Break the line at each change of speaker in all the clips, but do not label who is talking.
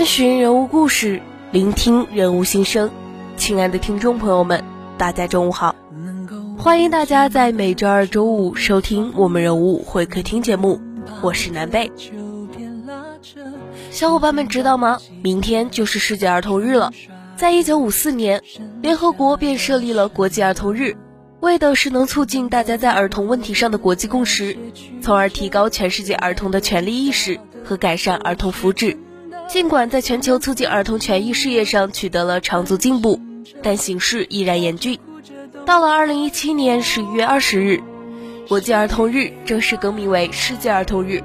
探寻人物故事，聆听人物心声。亲爱的听众朋友们，大家中午好。欢迎大家在每周二、周五收听我们人物会客厅节目，我是南贝。小伙伴们知道吗？明天就是世界儿童日了。在一九五四年，联合国便设立了国际儿童日，为的是能促进大家在儿童问题上的国际共识，从而提高全世界儿童的权利意识和改善儿童福祉。尽管在全球促进儿童权益事业上取得了长足进步，但形势依然严峻。到了二零一七年十一月二十日，国际儿童日正式更名为世界儿童日。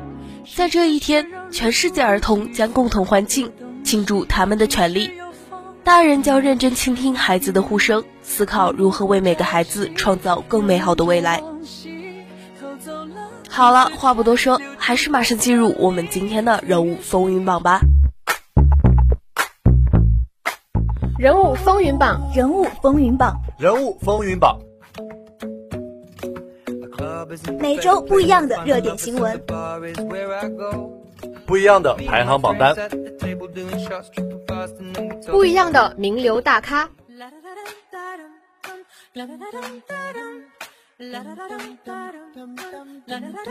在这一天，全世界儿童将共同欢庆，庆祝他们的权利。大人将认真倾听孩子的呼声，思考如何为每个孩子创造更美好的未来。好了，话不多说，还是马上进入我们今天的人物风云榜吧。
人物风云榜，
人物风云榜。
人物风云榜，
每周不一样的热点新闻，
不一样的排行榜单，
不一样的名流大咖。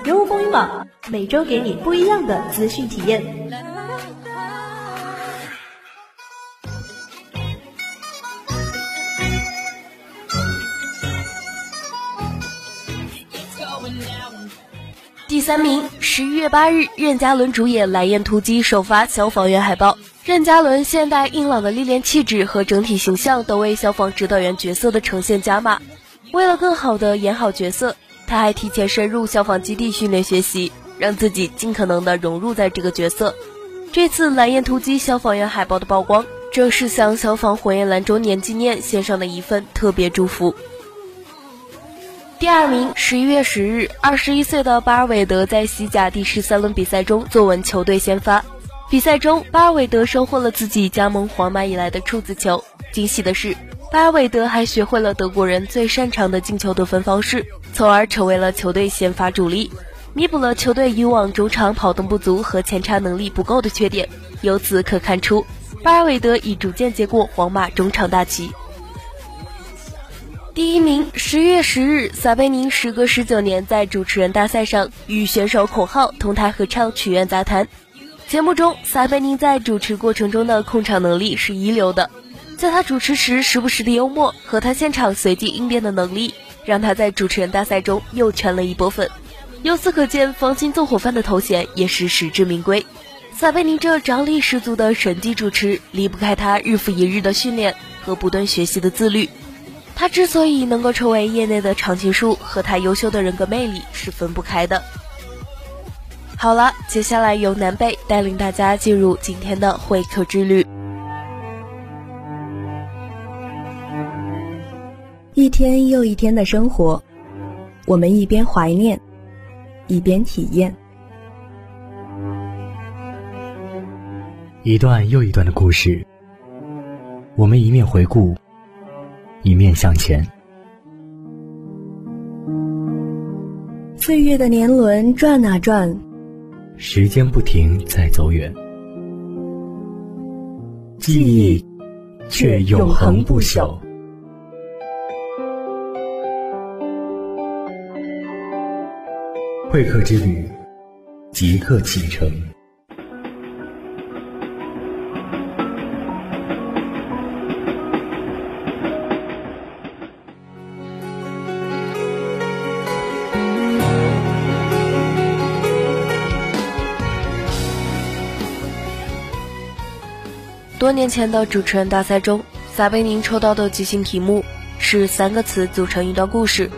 人物风云榜，每周给你不一样的资讯体验。
三名，十一月八日，任嘉伦主演《蓝焰突击》首发消防员海报。任嘉伦现代硬朗的历练气质和整体形象都为消防指导员角色的呈现加码。为了更好的演好角色，他还提前深入消防基地训练学习，让自己尽可能的融入在这个角色。这次《蓝焰突击》消防员海报的曝光，正是向消防火焰蓝周年纪念献上的一份特别祝福。第二名，十一月十日，二十一岁的巴尔韦德在西甲第十三轮比赛中坐稳球队先发。比赛中，巴尔韦德收获了自己加盟皇马以来的处子球。惊喜的是，巴尔韦德还学会了德国人最擅长的进球得分方式，从而成为了球队先发主力，弥补了球队以往中场跑动不足和前插能力不够的缺点。由此可看出，巴尔韦德已逐渐接过皇马中场大旗。第一名，十月十日，撒贝宁时隔十九年在主持人大赛上与选手孔浩同台合唱《曲苑杂谈》。节目中，撒贝宁在主持过程中的控场能力是一流的，在他主持时时不时的幽默和他现场随机应变的能力，让他在主持人大赛中又圈了一波粉。由此可见，防心纵火犯的头衔也是实至名归。撒贝宁这张力十足的神级主持，离不开他日复一日的训练和不断学习的自律。他之所以能够成为业内的常青树，和他优秀的人格魅力是分不开的。好了，接下来由南贝带领大家进入今天的会客之旅。
一天又一天的生活，我们一边怀念，一边体验。
一段又一段的故事，我们一面回顾，一面向前。
岁月的年轮转啊转，
时间不停在走远，记忆却永恒不朽。会客之旅，即刻启程。
多年前的主持人大赛中，撒贝宁抽到的即兴题目是三个词组成一段故事，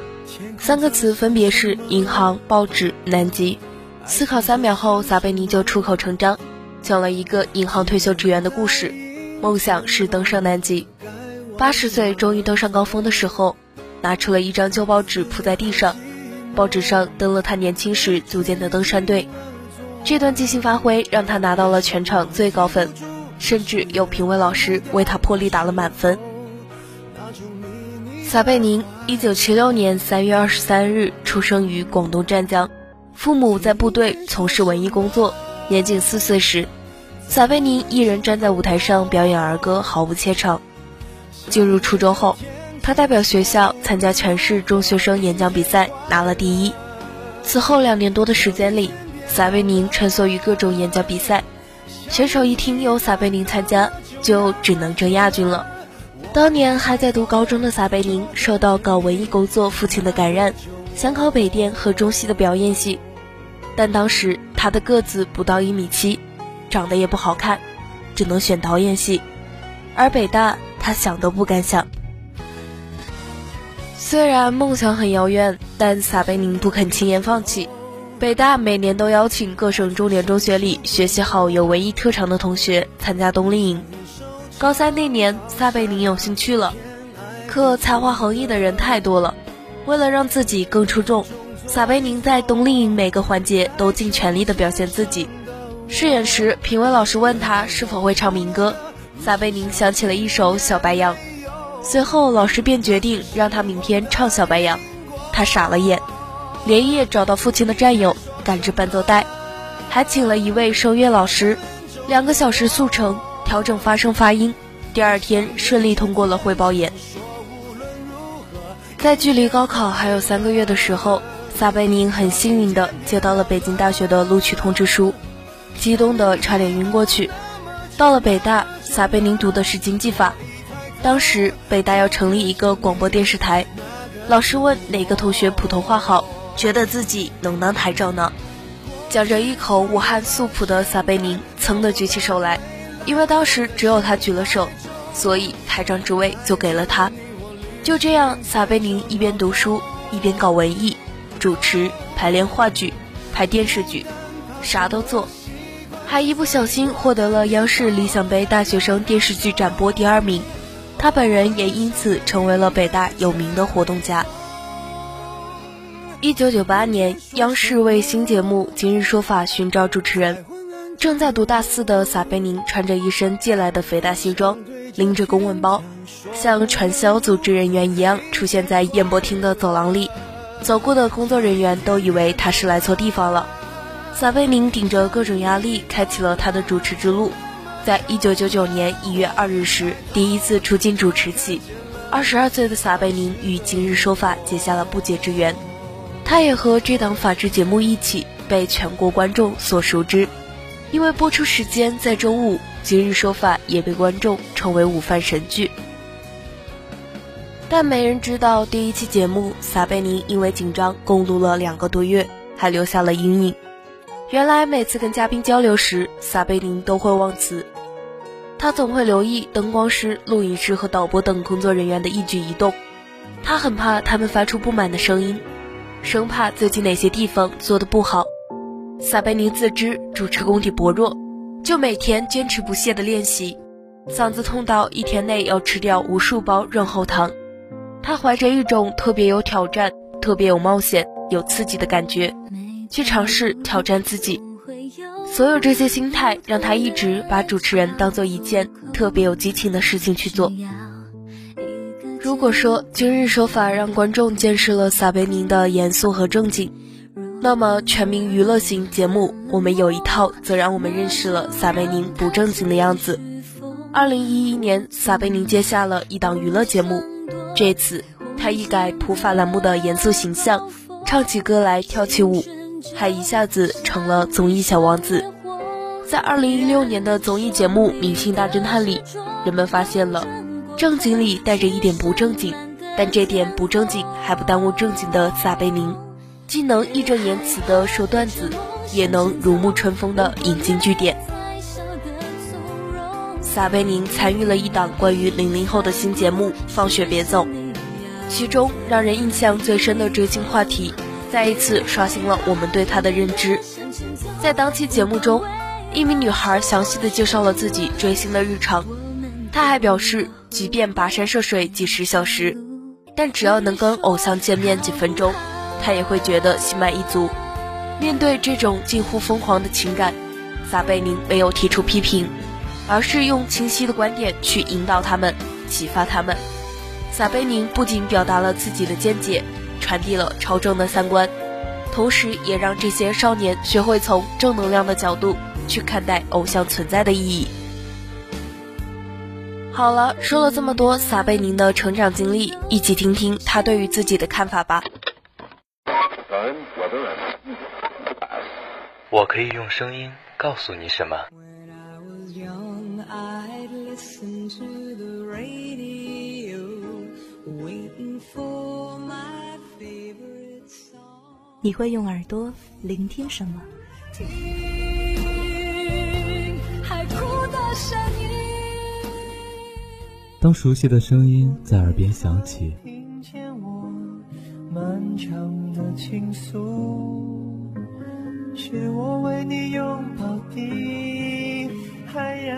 三个词分别是银行、报纸、南极。思考三秒后，撒贝宁就出口成章，讲了一个银行退休职员的故事，梦想是登上南极。八十岁终于登上高峰的时候，拿出了一张旧报纸铺在地上，报纸上登了他年轻时组建的登山队。这段即兴发挥让他拿到了全场最高分。甚至有评委老师为他破例打了满分。撒贝宁，一九七六年三月二十三日出生于广东湛江，父母在部队从事文艺工作。年仅四岁时，撒贝宁一人站在舞台上表演儿歌，毫不怯场。进入初中后，他代表学校参加全市中学生演讲比赛，拿了第一。此后两年多的时间里，撒贝宁穿梭于各种演讲比赛。选手一听有撒贝宁参加，就只能争亚军了。当年还在读高中的撒贝宁，受到搞文艺工作父亲的感染，想考北电和中戏的表演系，但当时他的个子不到一米七，长得也不好看，只能选导演系。而北大，他想都不敢想。虽然梦想很遥远，但撒贝宁不肯轻言放弃。北大每年都邀请各省重点中学里学习好、有文艺特长的同学参加冬令营。高三那年，撒贝宁有兴趣了，可才华横溢的人太多了。为了让自己更出众，撒贝宁在冬令营每个环节都尽全力的表现自己。试演时，评委老师问他是否会唱民歌，撒贝宁想起了一首《小白杨》。随后，老师便决定让他明天唱《小白杨》，他傻了眼。连夜找到父亲的战友，赶制伴奏带，还请了一位声乐老师，两个小时速成，调整发声发音。第二天顺利通过了汇报演。在距离高考还有三个月的时候，撒贝宁很幸运的接到了北京大学的录取通知书，激动的差点晕过去。到了北大，撒贝宁读的是经济法，当时北大要成立一个广播电视台，老师问哪个同学普通话好。觉得自己能当台长呢，讲着一口武汉素朴的撒贝宁噌的举起手来，因为当时只有他举了手，所以台长之位就给了他。就这样，撒贝宁一边读书一边搞文艺，主持、排练话剧、拍电视剧，啥都做，还一不小心获得了央视理想杯大学生电视剧展播第二名，他本人也因此成为了北大有名的活动家。一九九八年，央视为新节目《今日说法》寻找主持人。正在读大四的撒贝宁穿着一身借来的肥大西装，拎着公文包，像传销组织人员一样出现在演播厅的走廊里。走过的工作人员都以为他是来错地方了。撒贝宁顶着各种压力，开启了他的主持之路。在一九九九年一月二日时，第一次出镜主持起。二十二岁的撒贝宁与《今日说法》结下了不解之缘。他也和这档法制节目一起被全国观众所熟知，因为播出时间在周五，《今日说法》也被观众称为午饭神剧。但没人知道，第一期节目撒贝宁因为紧张共录了两个多月，还留下了阴影。原来每次跟嘉宾交流时，撒贝宁都会忘词，他总会留意灯光师、录音师和导播等工作人员的一举一动，他很怕他们发出不满的声音。生怕自己哪些地方做的不好，撒贝宁自知主持功底薄弱，就每天坚持不懈的练习，嗓子痛到一天内要吃掉无数包润喉糖。他怀着一种特别有挑战、特别有冒险、有刺激的感觉，去尝试挑战自己。所有这些心态让他一直把主持人当做一件特别有激情的事情去做。如果说今日说法让观众见识了撒贝宁的严肃和正经，那么全民娱乐型节目《我们有一套》则让我们认识了撒贝宁不正经的样子。二零一一年，撒贝宁接下了一档娱乐节目，这次他一改普法栏目的严肃形象，唱起歌来跳起舞。还一下子成了综艺小王子。在二零一六年的综艺节目《明星大侦探》里，人们发现了正经里带着一点不正经，但这点不正经还不耽误正经的撒贝宁，既能义正言辞的说段子，也能如沐春风的引经据典。撒贝宁参与了一档关于零零后的新节目《放学别走》，其中让人印象最深的追星话题。再一次刷新了我们对他的认知。在当期节目中，一名女孩详细的介绍了自己追星的日常。她还表示，即便跋山涉水几十小时，但只要能跟偶像见面几分钟，他也会觉得心满意足。面对这种近乎疯狂的情感，撒贝宁没有提出批评，而是用清晰的观点去引导他们，启发他们。撒贝宁不仅表达了自己的见解。传递了超正的三观，同时也让这些少年学会从正能量的角度去看待偶像存在的意义。好了，说了这么多撒贝宁的成长经历，一起听听他对于自己的看法吧。
我可以用声音告诉你什么？
你会用耳朵聆听什么？
当熟悉的声音在耳边响起，听见我漫长的情是我为你拥抱的海洋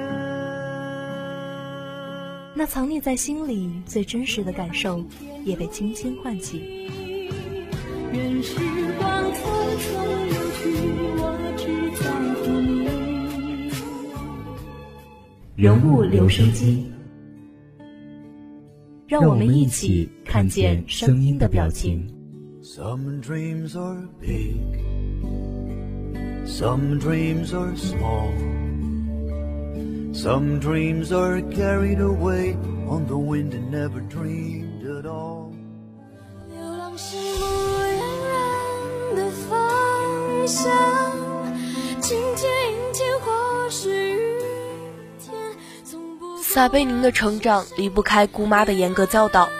那藏匿在心里最真实的感受，也被轻轻唤起。任时光匆匆流去，我只在乎你。人物留声机，让我们一起看见声音的表情。Some dreams are big, some dreams are small, some dreams are carried away on the wind and never dreamed
撒贝宁的成长离不开姑妈的严格教导。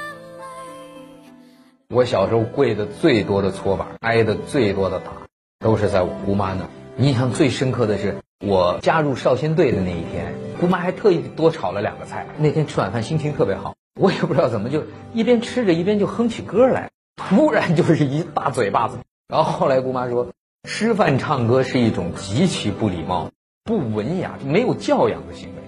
我小时候跪的最多的搓板，挨的最多的打，都是在我姑妈那。印象最深刻的是我加入少先队的那一天，姑妈还特意多炒了两个菜。那天吃晚饭心情特别好，我也不知道怎么就一边吃着一边就哼起歌来，突然就是一大嘴巴子。然后后来姑妈说。吃饭唱歌是一种极其不礼貌、不文雅、没有教养的行为，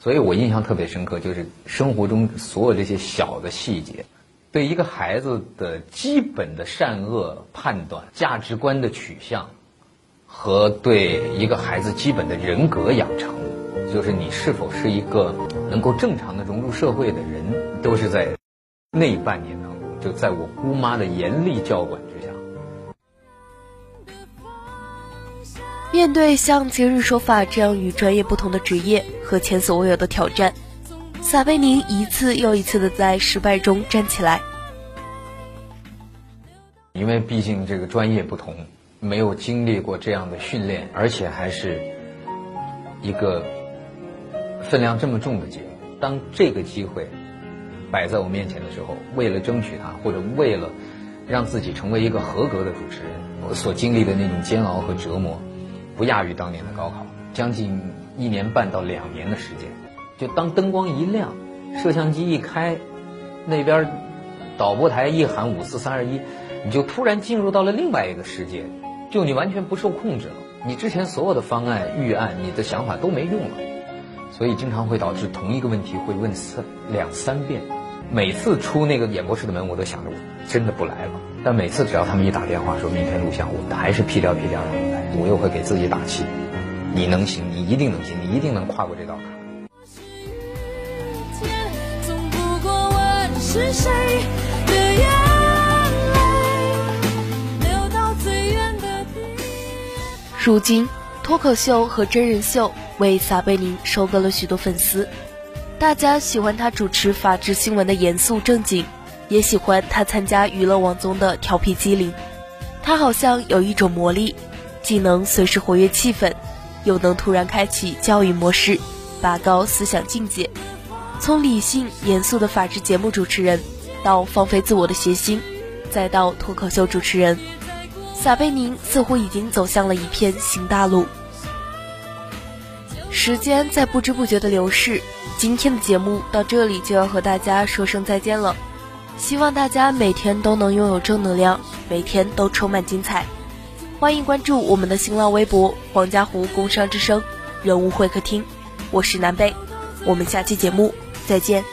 所以我印象特别深刻，就是生活中所有这些小的细节，对一个孩子的基本的善恶判断、价值观的取向，和对一个孩子基本的人格养成，就是你是否是一个能够正常的融入社会的人，都是在那半年当中，就在我姑妈的严厉教管
面对像今日说法这样与专业不同的职业和前所未有的挑战，撒贝宁一次又一次的在失败中站起来。
因为毕竟这个专业不同，没有经历过这样的训练，而且还是一个分量这么重的节目。当这个机会摆在我面前的时候，为了争取它，或者为了让自己成为一个合格的主持人，我所经历的那种煎熬和折磨。不亚于当年的高考，将近一年半到两年的时间。就当灯光一亮，摄像机一开，那边导播台一喊五四三二一，你就突然进入到了另外一个世界，就你完全不受控制了。你之前所有的方案预案，你的想法都没用了，所以经常会导致同一个问题会问三两三遍，每次出那个演播室的门，我都想着我真的不来了。但每次只要他们一打电话说明天录像，我还是屁颠屁颠的来。我又会给自己打气，你能行，你一定能行，你一定能跨过这道坎。
如今，脱口秀和真人秀为撒贝宁收割了许多粉丝。大家喜欢他主持法制新闻的严肃正经，也喜欢他参加娱乐网综的调皮机灵。他好像有一种魔力，既能随时活跃气氛，又能突然开启教育模式，拔高思想境界。从理性严肃的法制节目主持人，到放飞自我的谐星，再到脱口秀主持人。撒贝宁似乎已经走向了一片新大陆。时间在不知不觉的流逝，今天的节目到这里就要和大家说声再见了。希望大家每天都能拥有正能量，每天都充满精彩。欢迎关注我们的新浪微博“黄家湖工商之声”人物会客厅，我是南贝，我们下期节目再见。